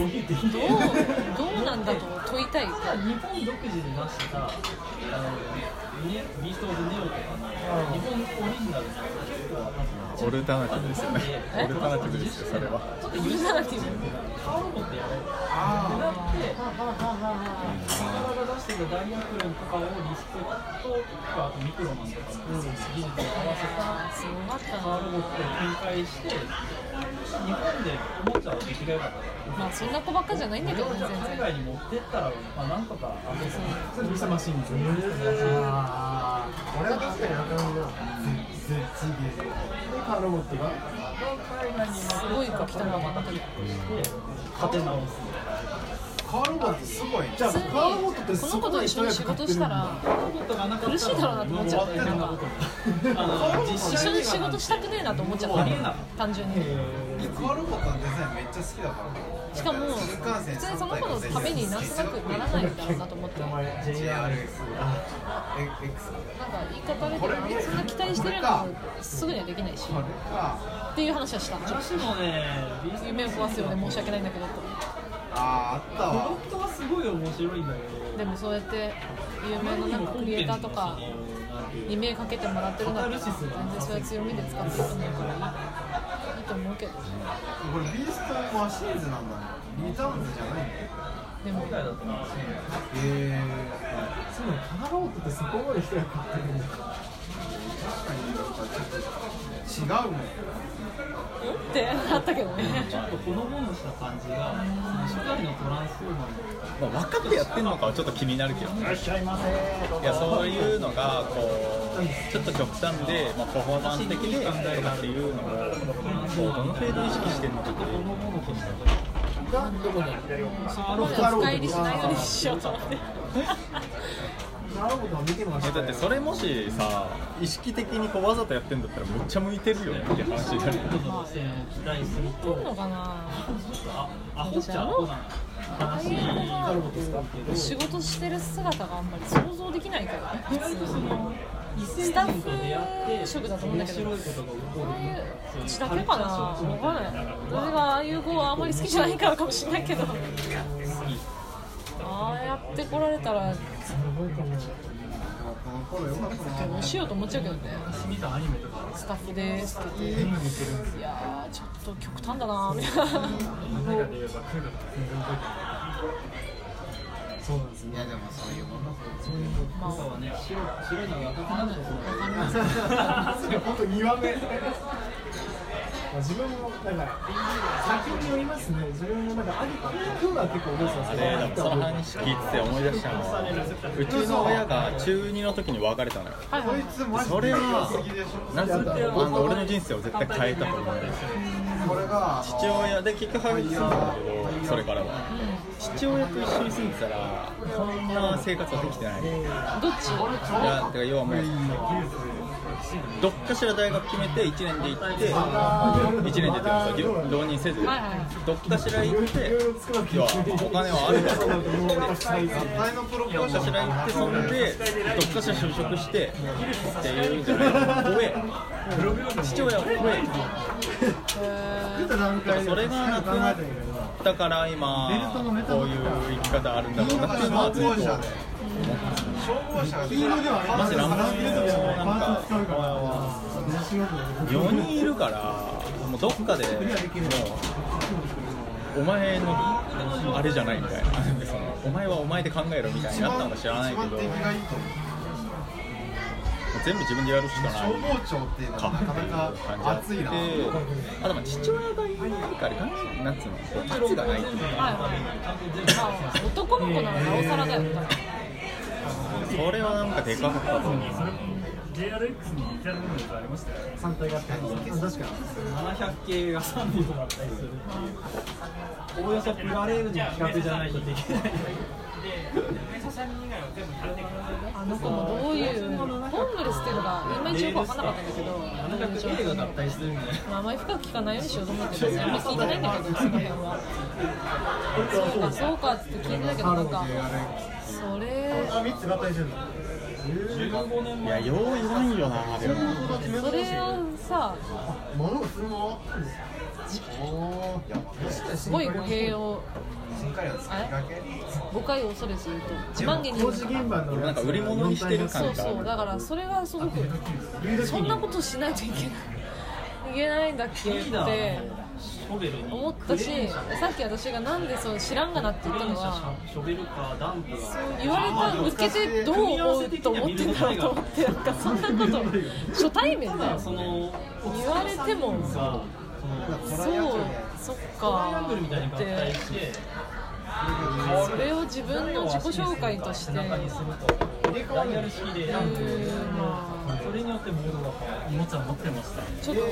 どういう的どうどうなんだと問いたい。日本独自で出したあのビースト・オブ・ネオとかの日本オリジナルの結構多分オルタナティブですよね。え？オルタナティブですよそれは。オルタナティブカーロボってやろうなって体が出してたダイヤクロンとかをリスペクトとかあとミクロマンとかの技術を合わせたカーロボットを展開して日本でおもちゃは出来が良かったからまあそんな子ばっかじゃないんだけどね全海然外に持ってったら、まあ、なんとかあのそれミスマシンですよああ俺は確かにあかんな絶絶ゲーでカーロボットが海外に持ってすごい書きたままして立て直すカーロボットすごい。じゃあカーロボットってこの子と一緒に仕事したら。苦しいだろうなと思っちゃった。よなんかあの実一緒に仕事したくねえなと思っちゃった。ありえない単純に。カーロボットのデザインめっちゃ好きだからしかも普線通に。その子のためになんとなくならないんだろうなと思ってなんか言い方あれだけどそんな期待してるのもすぐにはできないし。っていう話はした。女子もねビースト夢を壊すようで申し訳ないんだけどとあーあったわ。本当はすごい面白いんだけど。でもそうやって有名ななんかクリエイターとかに目かけてもらってるんだったら全然そういう強みで使っていくんだからいいいいと思うけどこれビーストマシーンズなんだね。リターンズじゃないんだよでもへえそうカーロボットってそこまで人が買ってるんだ確かに。なんかちょっと違うもん。ってなったけどねちょっとほのぼのした感じが初代のトランスフォーマーの。まあ、分かってやってんのかはちょっと気になるけどね。いらっしゃいませいやそういうのがこうちょっと極端で、まあ、パフォーマンス的でとかっていうのをこうどの程度意識してるのかっていうがどこにそこまで深入りしないようにしようと思って だってそれもしさ意識的にこうわざとやってんだったらめっちゃ向いてるよねっていう話になる。路線を期待すると。のかなあアホっちゃアホな話仕事してる姿があんまり想像できないからね普通のスタッフ職だと思うんだけどいういううちだけかな。わかんない。私がああいう子はあんまり好きじゃないからかもしれないけど。ああやって来られたらすごいかもこの頃よかったなどうしようと思っちゃうけどね見たアニメとかスタッフですって言っていやーちょっと極端だなみたいなそうなん。ですねいやでもそういうもん。だまあえてないはね白白いのが赤くなるとそのわかりますそれ本当2話目まあ自分もだから先によりますね。自分もなんかあり今日は結構覚えてたんあですれでもその話聞いてて思い出したの。はうちの親が中2の時に別れたのよ。はいはいこい。つマジそれは好きでしょなんあの俺の人生を絶対変えたと思う。父親で結局ハワイに住んだんだけどそれからは父親と一緒に住んでたらこんな生活はできてない。いどっち？やだから要はもうどっかしら大学決めて1年で行って1年でって浪人せずどっかしら行って要はお金はある。からどっかしら行ってそんでどっかしら就職してっていうんじゃない。怖え。父親は怖え。それがなくなだから今こういう生き方あるんだろうな。っていうのはずっとマジなんかパーツ使うから4人いるからもうどっかでもうお前のあれじゃないみたいな。お前はお前で考えろみたいになったのか知らないけど。全部自分でやるしかない。消防庁っていうのはなかなか熱いな。であとまあ父親がいないからなんなんつうの圧がないっていうかはいはいまあ男の子ならなおさらだよそれはなんかでかかったと思う。JRX に似た部分がありましたよね反対があって確かに700系が3両だったりするっていう。おおよそプラレールの企画じゃないとできないあの子もどういうホームレスっていうのがいまいちよく分かんなかったんだけど700系がだったりするんでまああんまり深く聞かないようにしようと思って別にあんま聞いてないんだけどその辺はそうかそうかって聞いてたけどなんかそれあ3つ合体してるの15年前いやよ。う言わんよ。なでもそれをさ物がそのままあったんですかおーいや確かすごい語弊を誤解を恐れず言うと自慢げに言う事現場のなんか売り物にしてる感がそうそうだからそれがすごくそんなことしないといけないいけないんだっけってショベルに思ったしさっき私がなんでそう知らんがなって言ったのはショベルカーダンプが。言われた受けてどう思うと思ってんだろうと思ってなんかそんなこと初対面だよその言われてもさそうそっか。ってそれを自分の自己紹介として。それってモードが変わるおもちゃ持ってました。ちょっとこ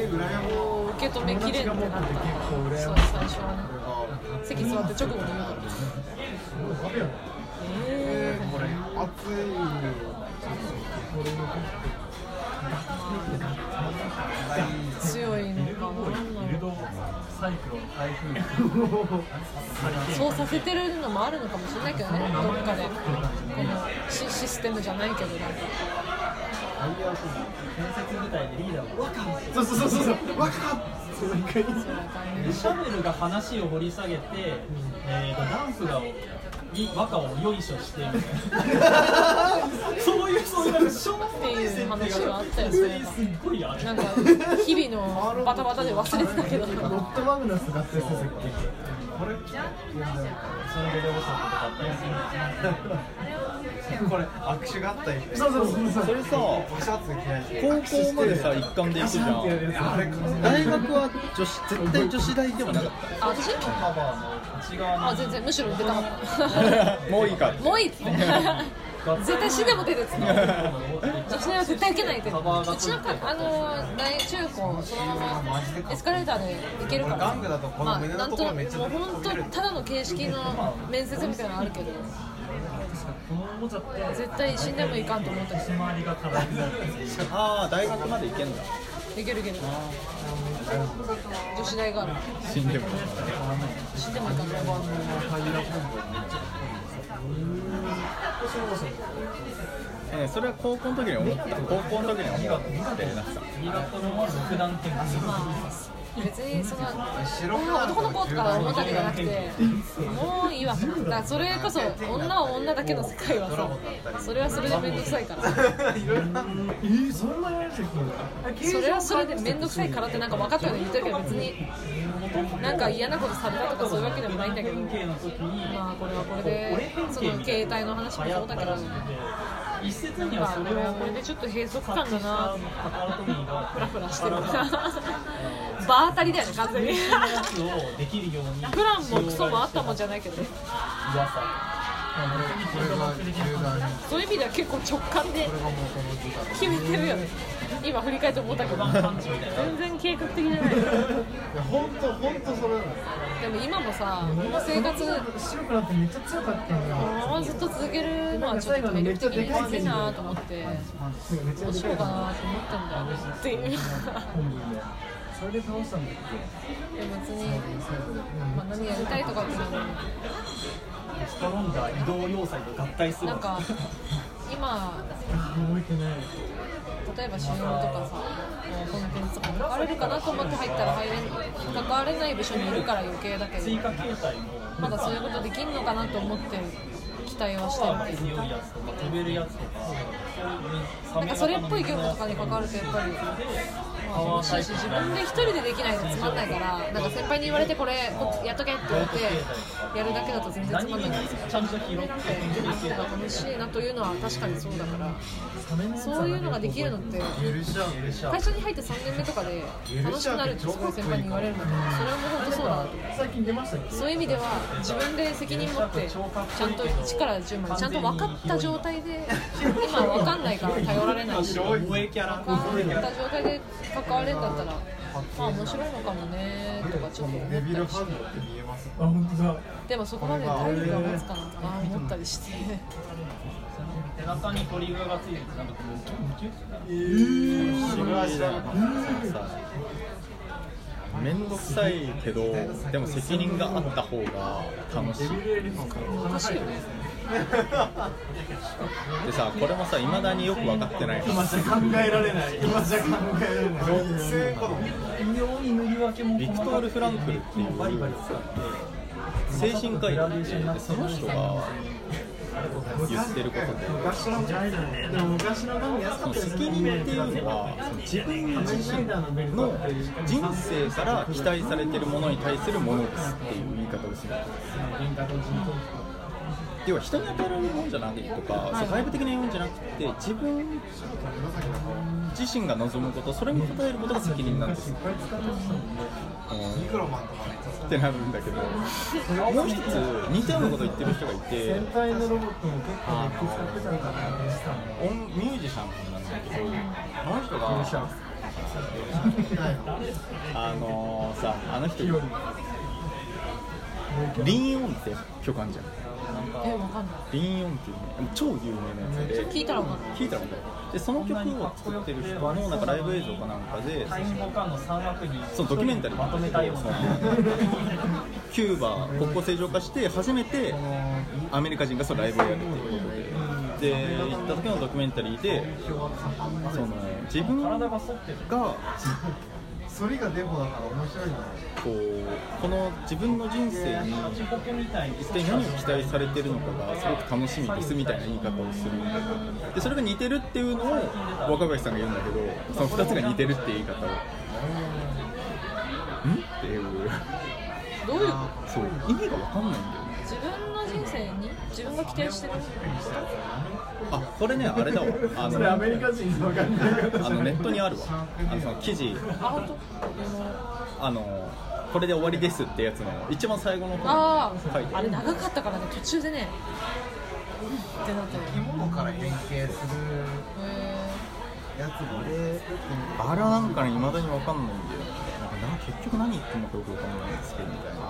う受け止めきれんってな。ったそう最初はね席座って直後に言うからえこれ熱いー、強いのかサイクロン台風そうさせてるのもあるのかもしれないけどね。どっかで。このシシステムじゃないけどなんか建設部隊でリーダーを若そうそうそうそうそうわかっシャベルが話を掘り下げて、えー、とダンプがい和歌をよいしょしてみたいなそういうそういうなんかしょっていう話があったよ普通にすごいあれなんか日々のバタバタで忘れてたけどロットマグナス合体するさっこれそれでレボさんとかあったりするこれ握手合体みた。いなきそうそうそうそうそれさシャツ着ない高校までさ一貫で行くじゃんあれ大学は。女子絶対女子大では。なかっあ私カバーの内側にあ全然むしろ出たかったもういいかもういいっつって絶対死でも出てっつって女子大は。絶対受けないってうちのかあの大中高そのままエスカレーターで行けるから玩具だとこの胸のところめっちゃまあなんともう本当ただの形式の面接みたいなのあるけど絶対死んでもいかんと思ったああ大学まで行けんだ。いけるいける女子大がある死んでも死んでもいかん。えーそれは高校の時に思った高校の時に思ってなの独断点がすごいまあ別にその男の子とか思ったわけじゃなくてもういいわとだそれこそ女は女だけの世界はさ。それはそれで面倒くさいから。えー、そんなやつそれはそれで面倒くさいからってなんか分かったように言ってるけど別になんか嫌なことされたとかそういうわけでもないんだけど。まあこれはこれでその携帯の話もそうだけど一説にはそれをこれでちょっと閉塞感だ。なフラフラしてる場当たりだよね完全に。プランもクソもあったもんじゃないけどそういう意味では結構直感で決めてるよね今振り返って思ったけど全然計画的じゃない。いや本当本当それなんですでも今もさこの生活白くなってめっちゃ強かったんだこのままずっと続けるのはちょっと魅力的に悪いなと思ってめっちゃどうしようかなと思ってんだよね。っていうそれで倒したんだっでも別に、まあ、何やりたいとかっていうのも。ストロンガー移動要塞と合体するなんか 今け覚えてない例えば CM とかさコンテンツとか関われるかなと思って入ったら入れん関われない部署にいるから余計だけどまだそういうことできんのかなと思って期待はしてる。強いやつとか飛べるやつとかなんかそれっぽい業務とかに関わるとやっぱり、まあ、楽しいし自分で一人でできないとつまんないからなんか先輩に言われてこれやっとけって言われてやるだけだと全然つまんないんですよちゃんと拾って楽しいなというのは確かにそうだからそういうのができるのって会社に入って3年目とかで楽しくなるってすごい先輩に言われるんだけどそれはもう本当そうだなとそういう意味では自分で責任持ってちゃんと1から10までちゃんと分かった状態で今分かんないから頼られない。し分かった状態で関われるんだったらまあ面白いのかもねとかちょっと思ったりして。でもそこまで体力が持つかなとか思ったりして。背中にトリガーがついててなんかこうムキュッ面倒くさいけどでも責任があった方が楽しい楽しいよね。でさこれもさいまだによく分かってない今じゃ考えられない。今じゃ考えられない微妙に塗り分けもビクトール・フランクルっていう精神科医でその人が言ってることで。昔のガム安そのかったです責任っていうのは自分自身の人生から期待されてるものに対するものですっていう言い方をする要は人に与えられるものじゃないとか、そう外部的な要因じゃなくて自分自身が望むことそれに応えることが責任なんです。ってミクロマンとかねってなるんだけどもう一つ似たようなこと言ってる人がいて先輩のロボットも結構熱気使ってたのかな音ミュージシャンなんだけどこの人があのさあの人リーンオンって曲あるじゃんか。んない。リーンオンっていうね超有名なやつで。聞いたらわかんない。聞いたら分かるでその曲を作ってる人のなんかライブ映像かなんかでタイムボカンの3枠にそのドキュメンタリー。まとめたような キューバ国交正常化して初めてアメリカ人がそのライブをやるっていうことで。で行った時のドキュメンタリーでその自分が体が反ってる反りがデフォだから面白いんだよこうこの自分の人生に自コケみたいに一体何を期待されてるのかがすごく楽しみですみたいな言い方をするでそれが似てるっていうのを若林さんが言うんだけどその2つが似てるっていう言い方をん？っていう。どういうそう意味が分かんないんだよ人生に自分が期待してるあこれねあれだわ。あそれアのメリカ人の考え方。あのネットにあるわ。あのその記事。あのこれで終わりですってやつの一番最後の方あああれに書いてある。長かったからね途中でね。ってなったよ生き物から変形するへやつもであれはなんかね未だに分かんないんだよ。なんかな結局何言ってんのかよく分かんないんですけどみたいな